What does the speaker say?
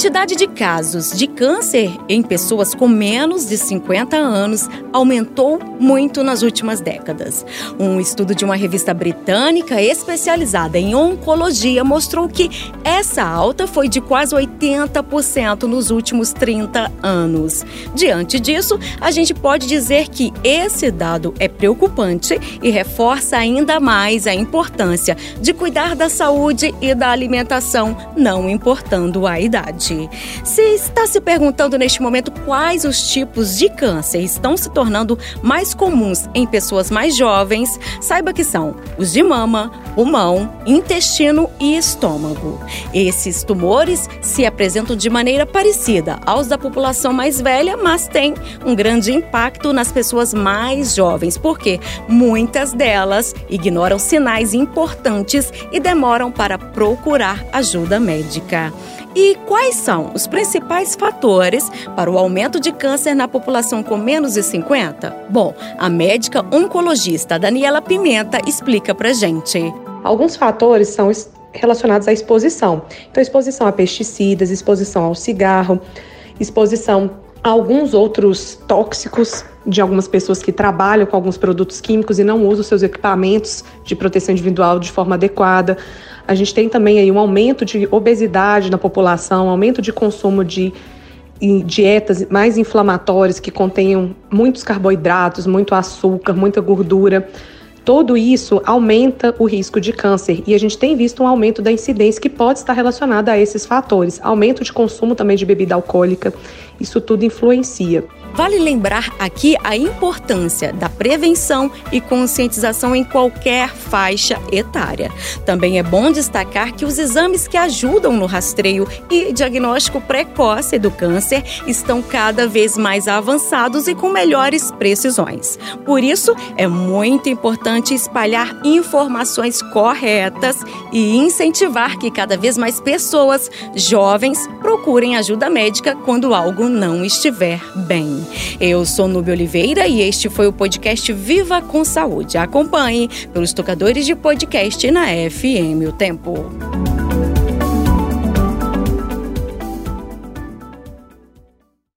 Quantidade de casos de câncer em pessoas com menos de 50 anos aumentou muito nas últimas décadas. Um estudo de uma revista britânica especializada em oncologia mostrou que essa alta foi de quase 80% nos últimos 30 anos. Diante disso, a gente pode dizer que esse dado é preocupante e reforça ainda mais a importância de cuidar da saúde e da alimentação, não importando a idade. Se está se perguntando neste momento quais os tipos de câncer estão se tornando mais comuns em pessoas mais jovens, saiba que são os de mama, pulmão, intestino e estômago. Esses tumores se apresentam de maneira parecida aos da população mais velha, mas têm um grande impacto nas pessoas mais jovens, porque muitas delas ignoram sinais importantes e demoram para procurar ajuda médica. E quais são os principais fatores para o aumento de câncer na população com menos de 50? Bom, a médica oncologista Daniela Pimenta explica pra gente. Alguns fatores são relacionados à exposição. Então, exposição a pesticidas, exposição ao cigarro, exposição alguns outros tóxicos de algumas pessoas que trabalham com alguns produtos químicos e não usam seus equipamentos de proteção individual de forma adequada. A gente tem também aí um aumento de obesidade na população, um aumento de consumo de dietas mais inflamatórias que contenham muitos carboidratos, muito açúcar, muita gordura. Tudo isso aumenta o risco de câncer e a gente tem visto um aumento da incidência que pode estar relacionada a esses fatores. Aumento de consumo também de bebida alcoólica, isso tudo influencia. Vale lembrar aqui a importância da prevenção e conscientização em qualquer faixa etária. Também é bom destacar que os exames que ajudam no rastreio e diagnóstico precoce do câncer estão cada vez mais avançados e com melhores precisões. Por isso, é muito importante espalhar informações corretas e incentivar que cada vez mais pessoas jovens procurem ajuda médica quando algo não estiver bem. Eu sou Nubia Oliveira e este foi o podcast Viva com Saúde. Acompanhe pelos tocadores de podcast na FM O Tempo.